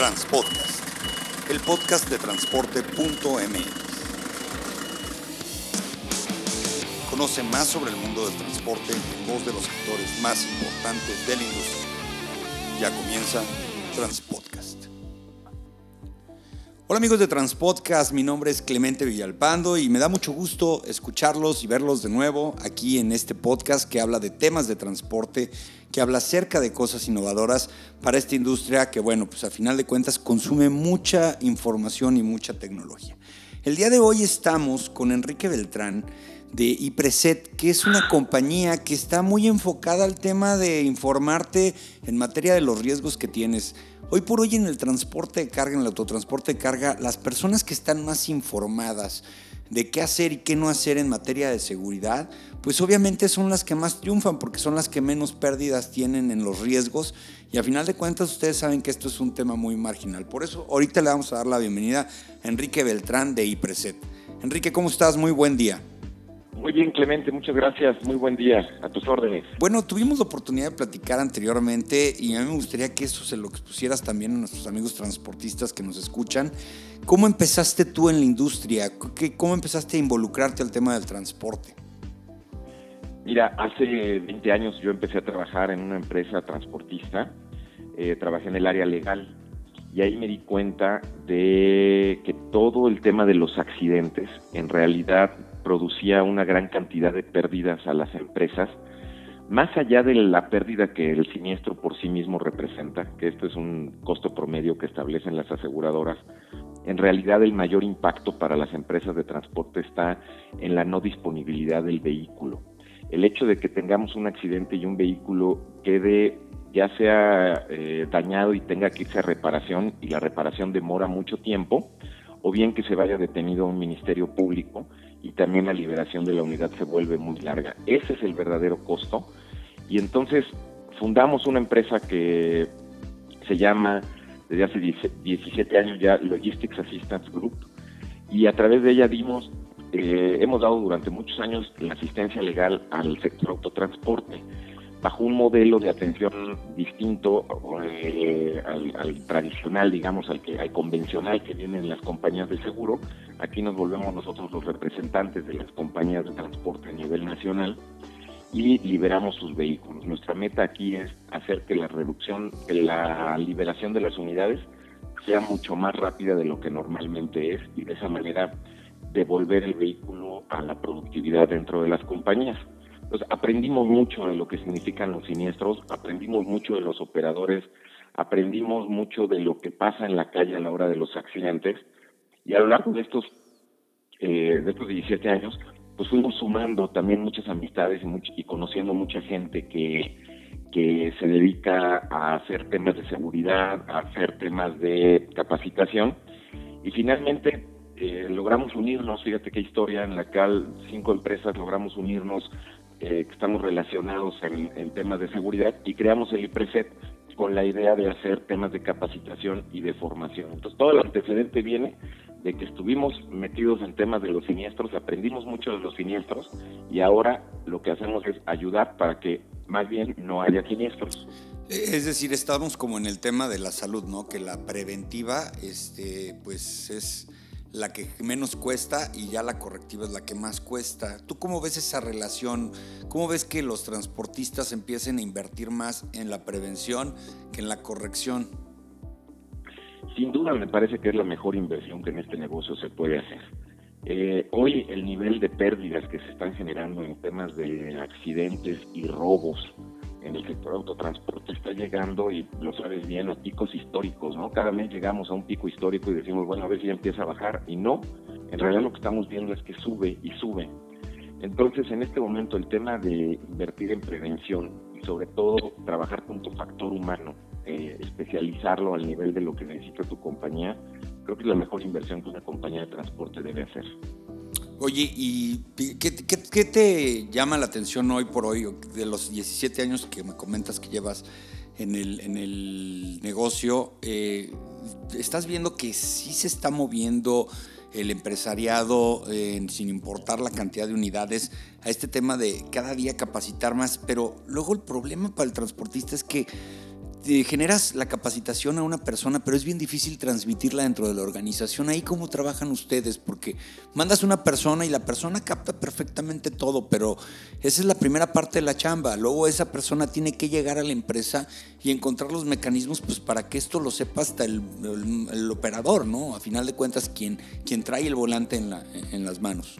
Transpodcast, el podcast de transporte.mx. Conoce más sobre el mundo del transporte en voz de los actores más importantes de la industria. Ya comienza Transpodcast. Hola amigos de Transpodcast, mi nombre es Clemente Villalpando y me da mucho gusto escucharlos y verlos de nuevo aquí en este podcast que habla de temas de transporte, que habla acerca de cosas innovadoras para esta industria que, bueno, pues a final de cuentas consume mucha información y mucha tecnología. El día de hoy estamos con Enrique Beltrán de iPreset, que es una compañía que está muy enfocada al tema de informarte en materia de los riesgos que tienes. Hoy por hoy en el transporte de carga, en el autotransporte de carga, las personas que están más informadas de qué hacer y qué no hacer en materia de seguridad, pues obviamente son las que más triunfan porque son las que menos pérdidas tienen en los riesgos y a final de cuentas ustedes saben que esto es un tema muy marginal. Por eso ahorita le vamos a dar la bienvenida a Enrique Beltrán de iPreset. Enrique, ¿cómo estás? Muy buen día. Muy bien, Clemente, muchas gracias. Muy buen día. A tus órdenes. Bueno, tuvimos la oportunidad de platicar anteriormente y a mí me gustaría que eso se lo expusieras también a nuestros amigos transportistas que nos escuchan. ¿Cómo empezaste tú en la industria? ¿Cómo empezaste a involucrarte al tema del transporte? Mira, hace 20 años yo empecé a trabajar en una empresa transportista. Eh, trabajé en el área legal y ahí me di cuenta de que todo el tema de los accidentes en realidad producía una gran cantidad de pérdidas a las empresas, más allá de la pérdida que el siniestro por sí mismo representa, que esto es un costo promedio que establecen las aseguradoras, en realidad el mayor impacto para las empresas de transporte está en la no disponibilidad del vehículo. El hecho de que tengamos un accidente y un vehículo quede ya sea eh, dañado y tenga que irse a reparación y la reparación demora mucho tiempo, o bien que se vaya detenido a un ministerio público y también la liberación de la unidad se vuelve muy larga. Ese es el verdadero costo. Y entonces fundamos una empresa que se llama, desde hace 17 años ya, Logistics Assistance Group, y a través de ella dimos, eh, hemos dado durante muchos años la asistencia legal al sector autotransporte bajo un modelo de atención distinto eh, al, tradicional, digamos, al que al convencional que vienen las compañías de seguro. Aquí nos volvemos nosotros los representantes de las compañías de transporte a nivel nacional y liberamos sus vehículos. Nuestra meta aquí es hacer que la reducción, que la liberación de las unidades sea mucho más rápida de lo que normalmente es y de esa manera devolver el vehículo a la productividad dentro de las compañías. Aprendimos mucho de lo que significan los siniestros, aprendimos mucho de los operadores, aprendimos mucho de lo que pasa en la calle a la hora de los accidentes. Y a lo largo de estos, eh, de estos 17 años, pues fuimos sumando también muchas amistades y, y conociendo mucha gente que, que se dedica a hacer temas de seguridad, a hacer temas de capacitación. Y finalmente eh, logramos unirnos, fíjate qué historia, en la cual cinco empresas logramos unirnos eh, que estamos relacionados en, temas de seguridad y creamos el IPRESET con la idea de hacer temas de capacitación y de formación. Entonces todo el antecedente viene de que estuvimos metidos en temas de los siniestros, aprendimos mucho de los siniestros y ahora lo que hacemos es ayudar para que más bien no haya siniestros. Es decir, estamos como en el tema de la salud, ¿no? Que la preventiva, este, pues es la que menos cuesta y ya la correctiva es la que más cuesta. ¿Tú cómo ves esa relación? ¿Cómo ves que los transportistas empiecen a invertir más en la prevención que en la corrección? Sin duda me parece que es la mejor inversión que en este negocio se puede hacer. Eh, hoy el nivel de pérdidas que se están generando en temas de accidentes y robos en el sector autotransporte está llegando, y lo sabes bien, a picos históricos, ¿no? Cada mes llegamos a un pico histórico y decimos, bueno, a ver si ya empieza a bajar, y no, en realidad lo que estamos viendo es que sube y sube. Entonces, en este momento, el tema de invertir en prevención y sobre todo trabajar con tu factor humano, eh, especializarlo al nivel de lo que necesita tu compañía, creo que es la mejor inversión que una compañía de transporte debe hacer. Oye, ¿y qué, te llama la atención hoy por hoy, de los 17 años que me comentas que llevas en el, en el negocio? Eh, ¿Estás viendo que sí se está moviendo el empresariado, sin importar la cantidad de unidades, a este tema de cada día capacitar más? Pero luego el problema para el transportista es que generas la capacitación a una persona, pero es bien difícil transmitirla dentro de la organización. Ahí cómo trabajan ustedes, porque mandas una persona y la persona capta perfectamente todo, pero esa es la primera parte de la chamba. Luego esa persona tiene que llegar a la empresa y encontrar los mecanismos pues, para que esto lo sepa hasta el, operador, ¿no? A final de cuentas, quien, quien trae el volante en, en las manos.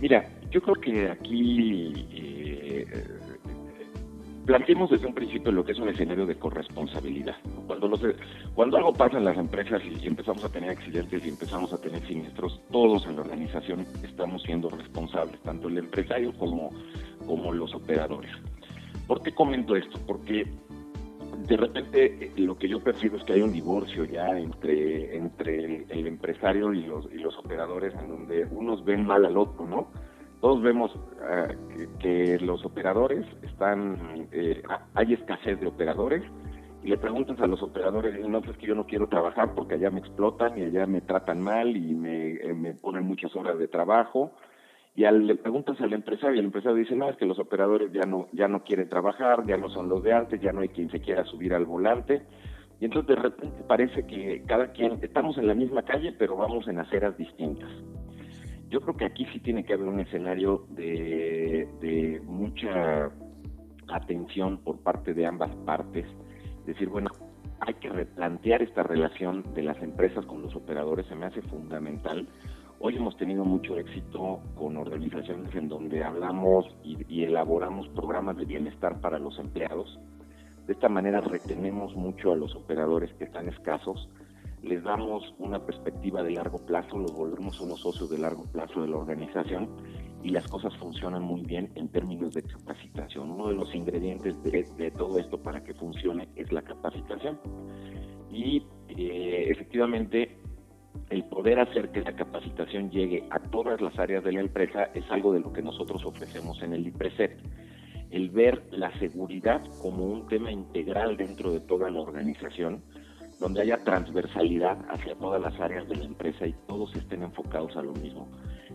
Mira, yo creo que aquí eh, planteemos desde un principio lo que es un escenario de corresponsabilidad. Cuando, los, cuando algo pasa en las empresas y empezamos a tener accidentes y empezamos a tener siniestros, todos en la organización estamos siendo responsables, tanto el empresario como, los operadores. ¿Por qué comento esto? Porque de repente eh, lo que yo percibo es que hay un divorcio ya entre, entre el, empresario y los, y los operadores en donde unos ven mal al otro, ¿no? Todos vemos eh, que, los operadores están, eh, hay escasez de operadores y le preguntas a los operadores, no, pues es que yo no quiero trabajar porque allá me explotan y allá me tratan mal y me, eh, me ponen muchas horas de trabajo. Y al, le preguntas al empresario y el empresario dice, no, es que los operadores ya no, ya no quieren trabajar, ya no son los de antes, ya no hay quien se quiera subir al volante. Y entonces de repente parece que cada quien, estamos en la misma calle, pero vamos en aceras distintas. Yo creo que aquí sí tiene que haber un escenario de, mucha atención por parte de ambas partes. Decir, bueno, hay que replantear esta relación de las empresas con los operadores, se me hace fundamental. Hoy hemos tenido mucho éxito con organizaciones en donde hablamos y, elaboramos programas de bienestar para los empleados. De esta manera retenemos mucho a los operadores que están escasos les damos una perspectiva de largo plazo, los volvemos unos socios de largo plazo de la organización y las cosas funcionan muy bien en términos de capacitación. Uno de los ingredientes de, todo esto para que funcione es la capacitación. Y eh, efectivamente, el poder hacer que la capacitación llegue a todas las áreas de la empresa es algo de lo que nosotros ofrecemos en el IPRESET. El ver la seguridad como un tema integral dentro de toda la organización donde haya transversalidad hacia todas las áreas de la empresa y todos estén enfocados a lo mismo.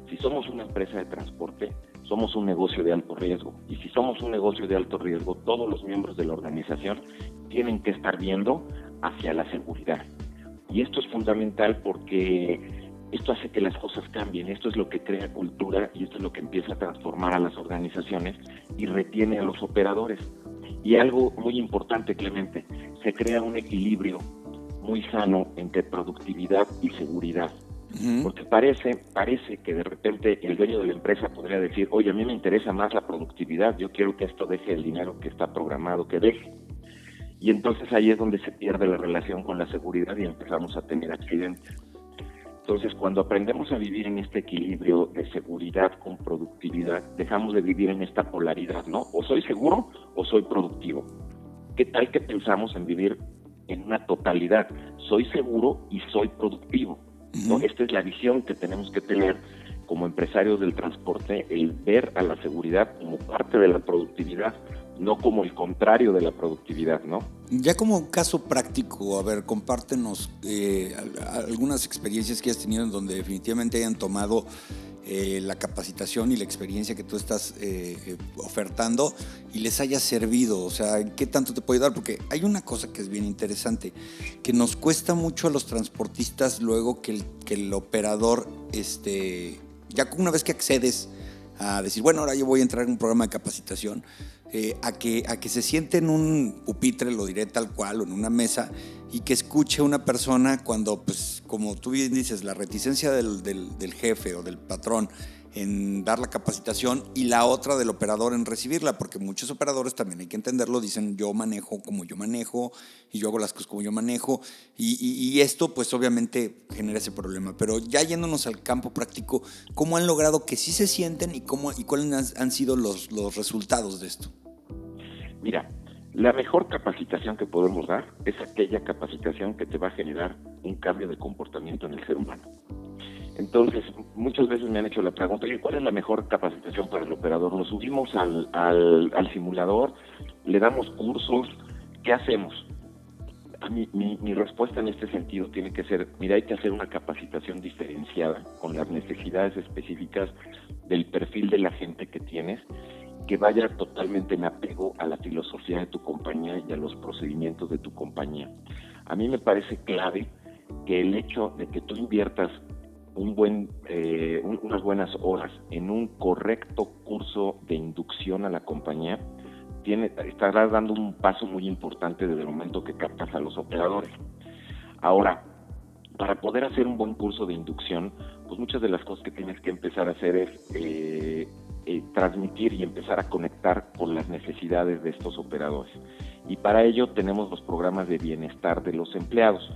Si somos una empresa de transporte, somos un negocio de alto riesgo. Y si somos un negocio de alto riesgo, todos los miembros de la organización tienen que estar viendo hacia la seguridad. Y esto es fundamental porque esto hace que las cosas cambien, esto es lo que crea cultura y esto es lo que empieza a transformar a las organizaciones y retiene a los operadores. Y algo muy importante, Clemente, se crea un equilibrio muy sano entre productividad y seguridad. Porque parece, parece que de repente el dueño de la empresa podría decir, oye, a mí me interesa más la productividad, yo quiero que esto deje el dinero que está programado que deje. Y entonces ahí es donde se pierde la relación con la seguridad y empezamos a tener accidentes. Entonces, cuando aprendemos a vivir en este equilibrio de seguridad con productividad, dejamos de vivir en esta polaridad, ¿no? O soy seguro o soy productivo. ¿Qué tal que pensamos en vivir en una totalidad. Soy seguro y soy productivo. ¿no? Esta es la visión que tenemos que tener como empresarios del transporte, el ver a la seguridad como parte de la productividad, no como el contrario de la productividad, ¿no? Ya como caso práctico, a ver, compártenos eh, algunas experiencias que has tenido en donde definitivamente hayan tomado eh, la capacitación y la experiencia que tú estás eh, eh, ofertando y les haya servido? O sea, ¿qué tanto te puede dar? Porque hay una cosa que es bien interesante, que nos cuesta mucho a los transportistas luego que el, que el operador, este, ya una vez que accedes a decir, bueno, ahora yo voy a entrar en un programa de capacitación, a, que, a que se siente en un pupitre, lo diré tal cual, o en una mesa, y que escuche una persona cuando, pues, como tú bien dices, la reticencia del, del, jefe o del patrón en dar la capacitación y la otra del operador en recibirla, porque muchos operadores también hay que entenderlo, dicen yo manejo como yo manejo y yo hago las cosas como yo manejo y, esto pues obviamente genera ese problema, pero ya yéndonos al campo práctico, ¿cómo han logrado que sí se sienten y, cómo, y cuáles han sido los, los resultados de esto? Mira, la mejor capacitación que podemos dar es aquella capacitación que te va a generar un cambio de comportamiento en el ser humano. Entonces, muchas veces me han hecho la pregunta, ¿cuál es la mejor capacitación para el operador? Lo subimos al, al, simulador, le damos cursos, ¿qué hacemos? A mi, mi, respuesta en este sentido tiene que ser, mira, hay que hacer una capacitación diferenciada con las necesidades específicas del perfil de la gente que tienes que vaya totalmente en apego a la filosofía de tu compañía y a los procedimientos de tu compañía. A mí me parece clave que el hecho de que tú inviertas un buen, eh, unas buenas horas en un correcto curso de inducción a la compañía, tiene, estarás dando un paso muy importante desde el momento que captas a los operadores. Ahora, para poder hacer un buen curso de inducción, pues muchas de las cosas que tienes que empezar a hacer es eh, eh, transmitir y empezar a conectar con las necesidades de estos operadores. Y para ello tenemos los programas de bienestar de los empleados.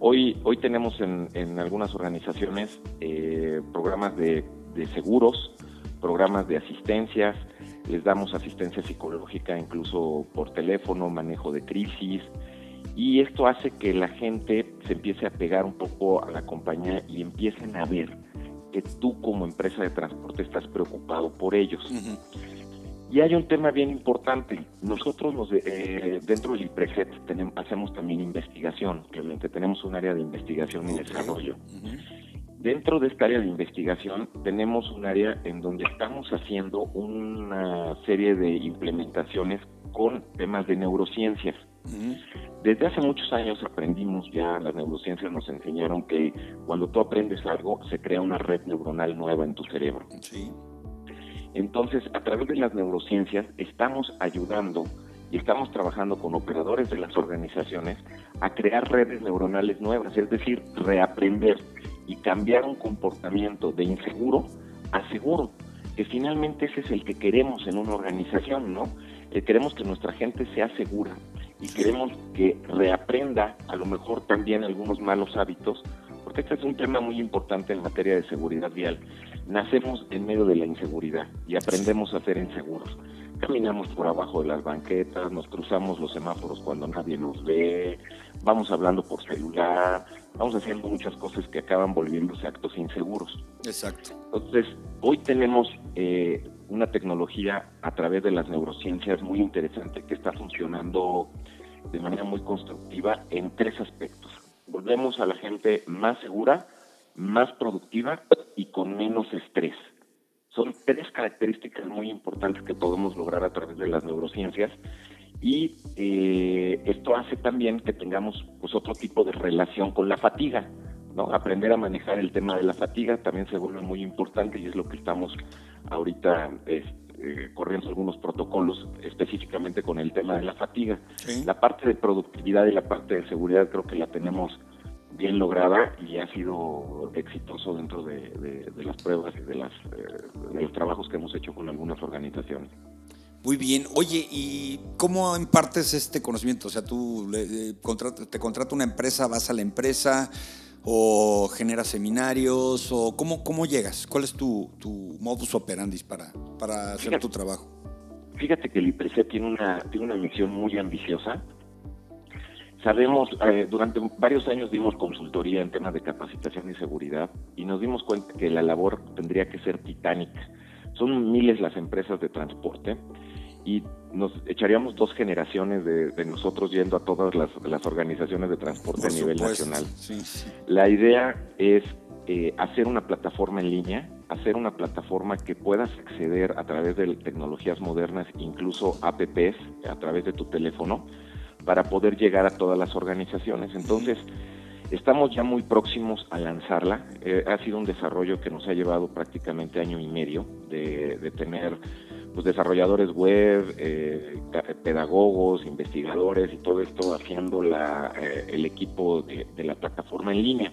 Hoy, hoy tenemos en, en algunas organizaciones eh, programas de, de seguros, programas de asistencias, les damos asistencia psicológica incluso por teléfono, manejo de crisis, y esto hace que la gente se empiece a pegar un poco a la compañía y empiecen a ver que tú como empresa de transporte estás preocupado por ellos. Y hay un tema bien importante. Nosotros los eh, dentro del IPREGET tenemos, hacemos también investigación. Realmente tenemos un área de investigación y desarrollo. Dentro de esta área de investigación tenemos un área en donde estamos haciendo una serie de implementaciones con temas de neurociencias. Desde hace muchos años aprendimos ya, las neurociencias nos enseñaron que cuando tú aprendes algo se crea una red neuronal nueva en tu cerebro. Entonces, a través de las neurociencias estamos ayudando y estamos trabajando con operadores de las organizaciones a crear redes neuronales nuevas, es decir, reaprender y cambiar un comportamiento de inseguro a seguro, que finalmente ese es el que queremos en una organización, ¿no? Que queremos que nuestra gente sea segura y queremos que reaprenda a lo mejor también algunos malos hábitos, porque este es un tema muy importante en materia de seguridad vial. Nacemos en medio de la inseguridad y aprendemos a ser inseguros. Caminamos por abajo de las banquetas, nos cruzamos los semáforos cuando nadie nos ve, vamos hablando por celular, vamos haciendo muchas cosas que acaban volviéndose actos inseguros. Exacto. Entonces, hoy tenemos eh, una tecnología a través de las neurociencias muy interesante que está funcionando de manera muy constructiva en tres aspectos. Volvemos a la gente más segura, más productiva y con menos estrés. Son tres características muy importantes que podemos lograr a través de las neurociencias y eh, esto hace también que tengamos pues, otro tipo de relación con la fatiga. ¿No? Aprender a manejar el tema de la fatiga también se vuelve muy importante y es lo que estamos ahorita eh, corriendo algunos protocolos específicamente con el tema de la fatiga. La parte de productividad y la parte de seguridad creo que la tenemos bien lograda y ha sido exitoso dentro de, las pruebas y de, las, eh, de los trabajos que hemos hecho con algunas organizaciones. Muy bien. Oye, ¿y cómo impartes este conocimiento? O sea, tú te contrata una empresa, vas a la empresa o generas seminarios o cómo, cómo llegas? ¿Cuál es tu, tu modus operandi para, para hacer tu trabajo? Fíjate que el IPREC tiene una, tiene una misión muy ambiciosa. Sabemos, eh, durante varios años dimos consultoría en temas de capacitación y seguridad y nos dimos cuenta que la labor tendría que ser titánica. Son miles las empresas de transporte y nos echaríamos dos generaciones de, nosotros yendo a todas las, organizaciones de transporte a nivel nacional. La idea es eh, hacer una plataforma en línea, hacer una plataforma que puedas acceder a través de tecnologías modernas, incluso apps, a través de tu teléfono, para poder llegar a todas las organizaciones. Entonces, estamos ya muy próximos a lanzarla. Eh, ha sido un desarrollo que nos ha llevado prácticamente año y medio de, de tener pues, desarrolladores web, eh, pedagogos, investigadores y todo esto haciendo la, eh, el equipo de, la plataforma en línea.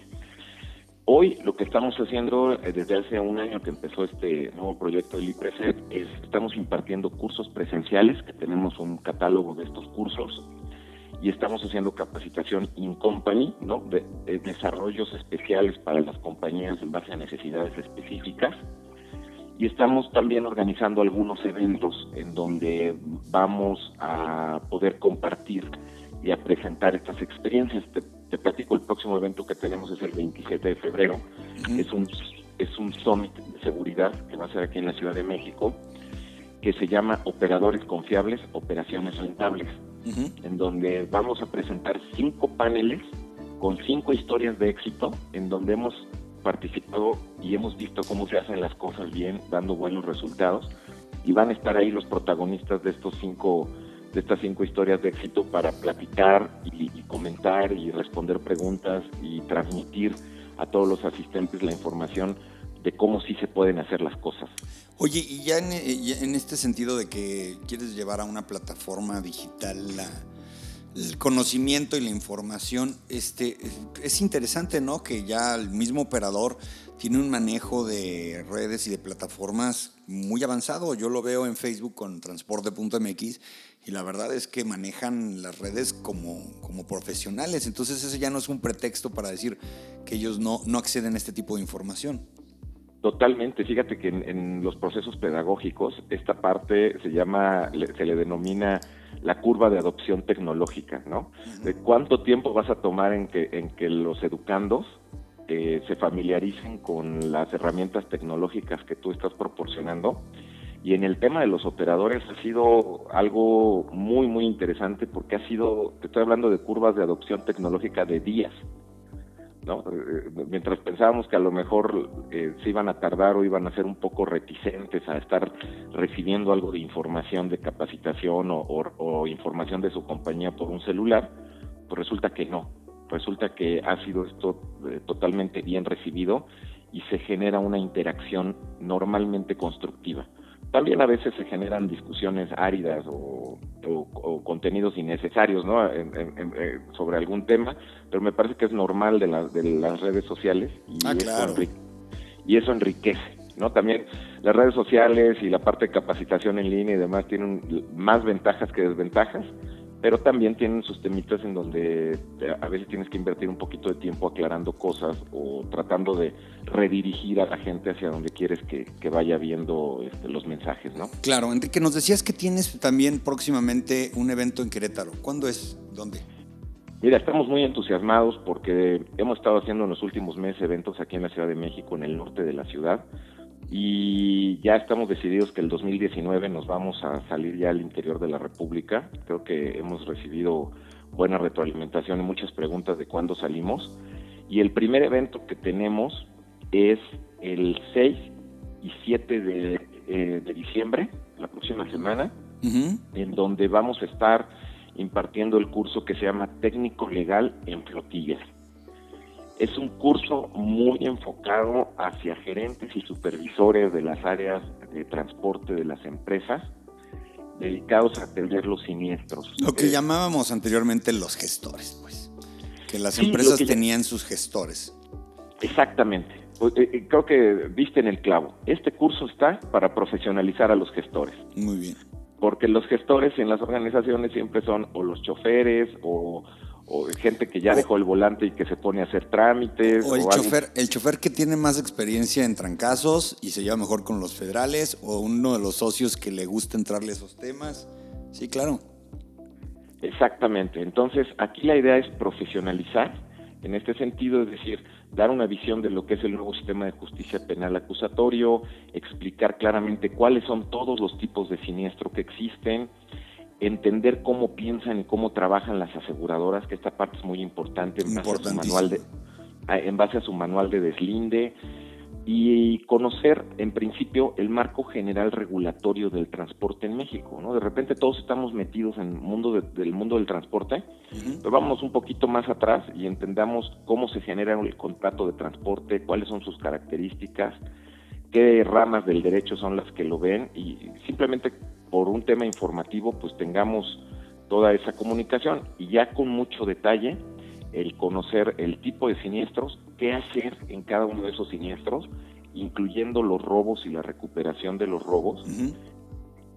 Hoy lo que estamos haciendo eh, desde hace un año que empezó este nuevo proyecto del IPRESET es estamos impartiendo cursos presenciales, que tenemos un catálogo de estos cursos, y estamos haciendo capacitación in company, ¿no? de desarrollos especiales para las compañías en base a necesidades específicas y estamos también organizando algunos eventos en donde vamos a poder compartir y a presentar estas experiencias. Te, platico, el próximo evento que tenemos es el 27 de febrero. Es un es un summit de seguridad que va a ser aquí en la Ciudad de México, que se llama Operadores Confiables, Operaciones Rentables, en donde vamos a presentar cinco paneles con cinco historias de éxito, en donde hemos participado y hemos visto cómo se hacen las cosas bien, dando buenos resultados, y van a estar ahí los protagonistas de estos cinco de estas cinco historias de éxito para platicar y, comentar y responder preguntas y transmitir a todos los asistentes la información de cómo sí se pueden hacer las cosas. Oye, y ya en, este sentido de que quieres llevar a una plataforma digital la, el conocimiento y la información, este, es interesante, ¿no? Que ya el mismo operador tiene un manejo de redes y de plataformas muy avanzado. Yo lo veo en Facebook con transporte.mx y la verdad es que manejan las redes como, como profesionales. Entonces ese ya no es un pretexto para decir que ellos no, no acceden a este tipo de información. Totalmente, fíjate que en, los procesos pedagógicos esta parte se llama, se le denomina la curva de adopción tecnológica, ¿no? De cuánto tiempo vas a tomar en que, en que los educandos eh, se familiaricen con las herramientas tecnológicas que tú estás proporcionando. Y en el tema de los operadores ha sido algo muy, muy interesante porque ha sido, te estoy hablando de curvas de adopción tecnológica de días. ¿No? Eh, mientras pensábamos que a lo mejor eh, se iban a tardar o iban a ser un poco reticentes a estar recibiendo algo de información de capacitación o, información de su compañía por un celular, pues resulta que no. Resulta que ha sido esto eh, totalmente bien recibido y se genera una interacción normalmente constructiva. También a veces se generan discusiones áridas o, contenidos innecesarios ¿no? Eh, sobre algún tema, pero me parece que es normal de, las redes sociales y, ah, eso y eso enriquece. ¿no? También las redes sociales y la parte de capacitación en línea y demás tienen más ventajas que desventajas, pero también tienen sus temitas en donde a veces tienes que invertir un poquito de tiempo aclarando cosas o tratando de redirigir a la gente hacia donde quieres que, vaya viendo este, los mensajes, ¿no? Claro, Enrique, nos decías que tienes también próximamente un evento en Querétaro. ¿Cuándo es? ¿Dónde? Mira, estamos muy entusiasmados porque hemos estado haciendo en los últimos meses eventos aquí en la Ciudad de México, en el norte de la ciudad y ya estamos decididos que el 2019 nos vamos a salir ya al interior de la República. Creo que hemos recibido buena retroalimentación y muchas preguntas de cuándo salimos. Y el primer evento que tenemos es el 6 y 7 de, eh, de diciembre, la próxima semana, en donde vamos a estar impartiendo el curso que se llama Técnico Legal en Flotillas. Es un curso muy enfocado hacia gerentes y supervisores de las áreas de transporte de las empresas, dedicados a atender los siniestros. Lo que llamábamos anteriormente los gestores, pues, que las empresas tenían sus gestores. Exactamente. Eh, eh, creo que viste en el clavo. Este curso está para profesionalizar a los gestores. Muy bien. Porque los gestores en las organizaciones siempre son o los choferes o o gente que ya dejó el volante y que se pone a hacer trámites. O el chofer, el chofer que tiene más experiencia en trancazos y se lleva mejor con los federales, o uno de los socios que le gusta entrarle a esos temas. Sí, claro. Exactamente. Entonces, aquí la idea es profesionalizar, en este sentido, es decir, dar una visión de lo que es el nuevo sistema de justicia penal acusatorio, explicar claramente cuáles son todos los tipos de siniestro que existen, entender cómo piensan y cómo trabajan las aseguradoras, que esta parte es muy importante en base a su manual de, en base a su manual de deslinde y conocer en principio el marco general regulatorio del transporte en México, ¿no? De repente todos estamos metidos en el mundo del mundo del transporte, pero vamos un poquito más atrás y entendamos cómo se genera el contrato de transporte, cuáles son sus características, qué ramas del derecho son las que lo ven y simplemente por un tema informativo pues tengamos toda esa comunicación y ya con mucho detalle el conocer el tipo de siniestros, qué hacer en cada uno de esos siniestros, incluyendo los robos y la recuperación de los robos,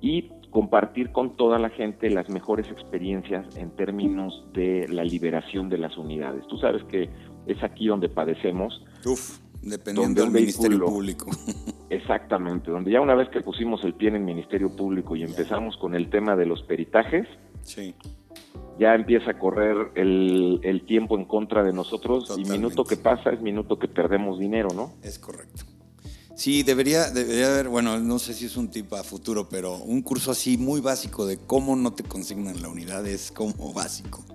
y compartir con toda la gente las mejores experiencias en términos de la liberación de las unidades. Tú sabes que es aquí donde padecemos. Uf, dependiendo del Ministerio Público. Exactamente, donde ya una vez que pusimos el pie en el Ministerio Público y empezamos con el tema de los peritajes, ya empieza a correr el, tiempo en contra de nosotros y minuto que pasa es minuto que perdemos dinero, ¿no? Es correcto. Sí, debería, debería haber, bueno, no sé si es un tipo a futuro, pero un curso así muy básico de cómo no te consignan la unidad es como básico.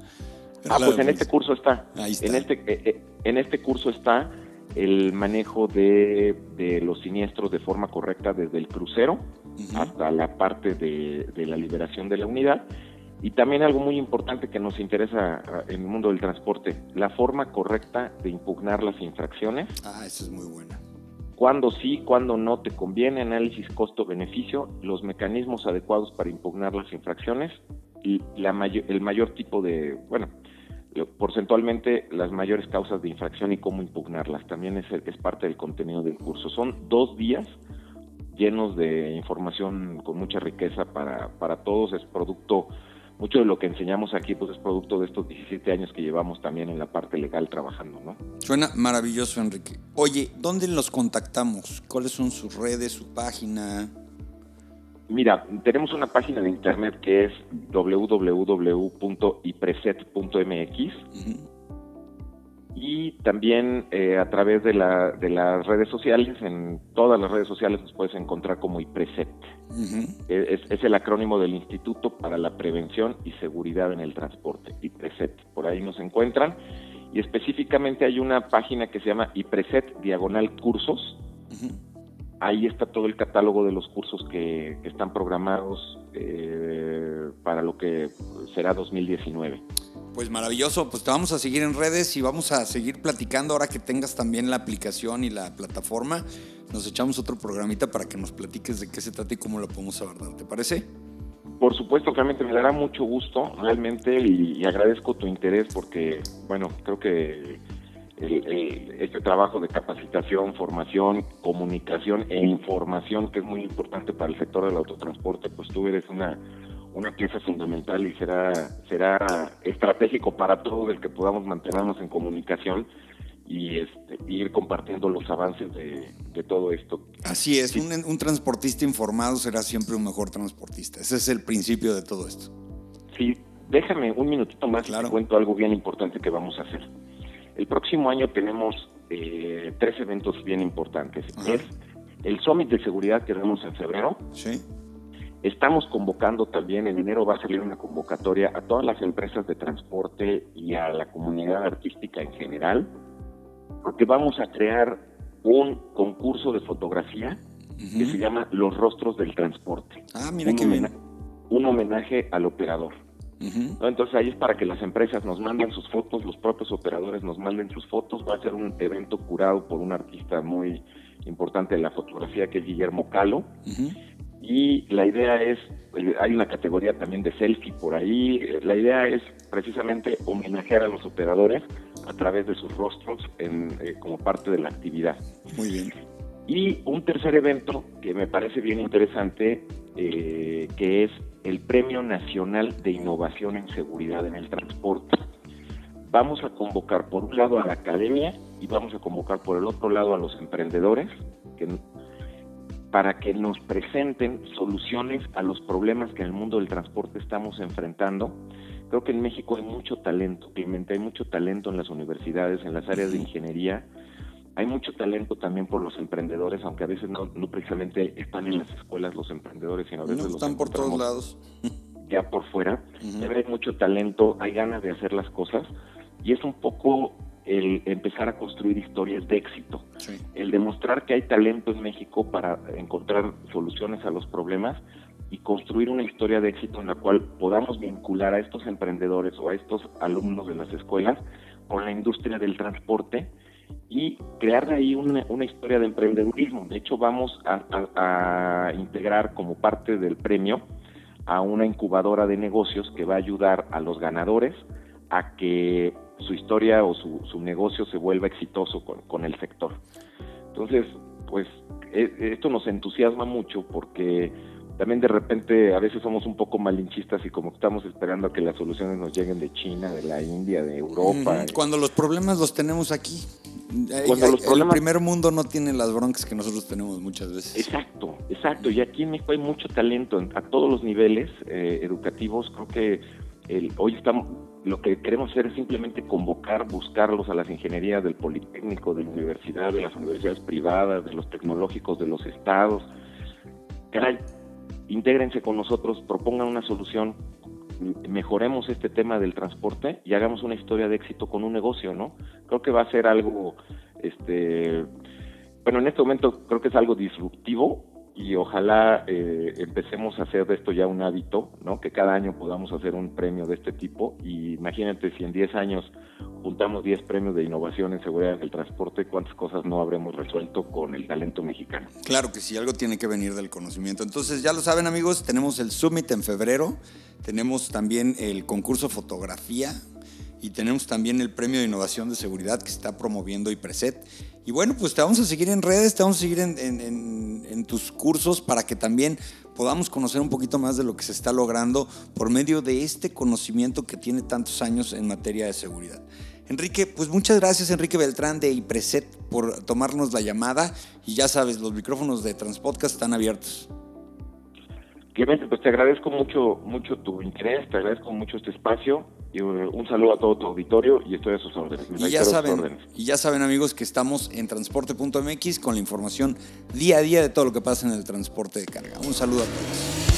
ah, pues en este curso está. Ahí está. En este, eh, eh, en este curso está el manejo de, los siniestros de forma correcta desde el crucero hasta la parte de, la liberación de la unidad. Y también algo muy importante que nos interesa ah, en el mundo del transporte, la forma correcta de impugnar las infracciones. Ah, esa es muy buena. Cuándo sí, cuándo no te conviene, análisis costo-beneficio, los mecanismos adecuados para impugnar las infracciones y la el mayor tipo de, bueno, porcentualmente las mayores causas de infracción y cómo impugnarlas. También es, es parte del contenido del curso. Son dos días llenos de información con mucha riqueza para, para todos. Es producto, mucho de lo que enseñamos aquí pues es producto de estos 17 años que llevamos también en la parte legal trabajando, ¿no? Suena maravilloso, Enrique. Oye, ¿dónde los contactamos? ¿Cuáles son sus redes, su página? Mira, tenemos una página de internet que es www.ipreset.mx y también eh, a través de, la, de las redes sociales, en todas las redes sociales nos puedes encontrar como IPRESET. es, es, el acrónimo del Instituto para la Prevención y Seguridad en el Transporte, IPRESET. Por ahí nos encuentran y específicamente hay una página que se llama IPRESET Diagonal Cursos ahí está todo el catálogo de los cursos que, están programados eh, para lo que será 2019. Pues maravilloso, pues te vamos a seguir en redes y vamos a seguir platicando ahora que tengas también la aplicación y la plataforma. Nos echamos otro programita para que nos platiques de qué se trata y cómo lo podemos abordar, ¿te parece? Por supuesto, realmente me dará mucho gusto, realmente, y agradezco tu interés porque, bueno, creo que este trabajo de capacitación, formación, comunicación e información que es muy importante para el sector del autotransporte, pues tú eres una, una pieza fundamental y será, será estratégico para todos el que podamos mantenernos en comunicación y este, ir compartiendo los avances de, todo esto. Así es, un, un, transportista informado será siempre un mejor transportista. Ese es el principio de todo esto. Sí, déjame un minutito más claro. y te cuento algo bien importante que vamos a hacer. El próximo año tenemos eh, tres eventos bien importantes. Es el Summit de Seguridad que tenemos en febrero. Sí. Estamos convocando también, en enero va a salir una convocatoria a todas las empresas de transporte y a la comunidad artística en general, porque vamos a crear un concurso de fotografía que se llama Los Rostros del Transporte. Ah, mira qué bien. Un homenaje al operador. Entonces ahí es para que las empresas nos manden sus fotos, los propios operadores nos manden sus fotos. Va a ser un evento curado por un artista muy importante de la fotografía que es Guillermo Calo. Y la idea es, eh, hay una categoría también de selfie por ahí. La idea es precisamente homenajear a los operadores a través de sus rostros en, eh, como parte de la actividad. Muy bien. Y un tercer evento que me parece bien interesante, eh, que es el Premio Nacional de Innovación en Seguridad en el Transporte. Vamos a convocar por un lado a la academia y vamos a convocar por el otro lado a los emprendedores para que nos presenten soluciones a los problemas que en el mundo del transporte estamos enfrentando. Creo que en México hay mucho talento, Clemente, hay mucho talento en las universidades, en las áreas de ingeniería, hay mucho talento también por los emprendedores, aunque a veces no, precisamente están en las escuelas los emprendedores, sino a veces no, están por todos lados. Ya por fuera. Hay mucho talento, hay ganas de hacer las cosas y es un poco el empezar a construir historias de éxito. El demostrar que hay talento en México para encontrar soluciones a los problemas y construir una historia de éxito en la cual podamos vincular a estos emprendedores o a estos alumnos de las escuelas con la industria del transporte y crear ahí una, historia de emprendedurismo. De hecho, vamos a, integrar como parte del premio a una incubadora de negocios que va a ayudar a los ganadores a que su historia o su, su negocio se vuelva exitoso con, con el sector. Entonces, pues e, esto nos entusiasma mucho porque también de repente a veces somos un poco malinchistas y como estamos esperando a que las soluciones nos lleguen de China, de la India, de Europa. Cuando los problemas los tenemos aquí. Cuando los problemas... El primer mundo no tiene las broncas que nosotros tenemos muchas veces. Exacto, exacto. Y aquí en México hay mucho talento a todos los niveles eh, educativos. Creo que el, hoy estamos, lo que queremos hacer es simplemente convocar, buscarlos a las ingenierías del Politécnico, de la universidad, de las universidades privadas, de los tecnológicos de los estados. Caray, intégrense con nosotros, propongan una solución, mejoremos este tema del transporte y hagamos una historia de éxito con un negocio, ¿no? Creo que va a ser algo, este, bueno, en este momento creo que es algo disruptivo y ojalá eh, empecemos a hacer de esto ya un hábito, ¿no? Que cada año podamos hacer un premio de este tipo y imagínate si en 10 años juntamos 10 premios de innovación en seguridad del transporte, cuántas cosas no habremos resuelto con el talento mexicano. Claro que sí, algo tiene que venir del conocimiento. Entonces, ya lo saben amigos, tenemos el Summit en febrero, tenemos también el concurso fotografía y tenemos también el premio de innovación de seguridad que está promoviendo IPRESET. Y bueno, pues te vamos a seguir en redes, te vamos a seguir en, tus cursos para que también podamos conocer un poquito más de lo que se está logrando por medio de este conocimiento que tiene tantos años en materia de seguridad. Enrique, pues muchas gracias Enrique Beltrán de IPRESET por tomarnos la llamada y ya sabes, los micrófonos de Transpodcast están abiertos. Clemente, pues te agradezco mucho, mucho tu interés, te agradezco mucho este espacio y un saludo a todo tu auditorio y estoy a sus órdenes. Y ya, saben, y ya saben amigos que estamos en transporte.mx con la información día a día de todo lo que pasa en el transporte de carga. Un saludo a todos.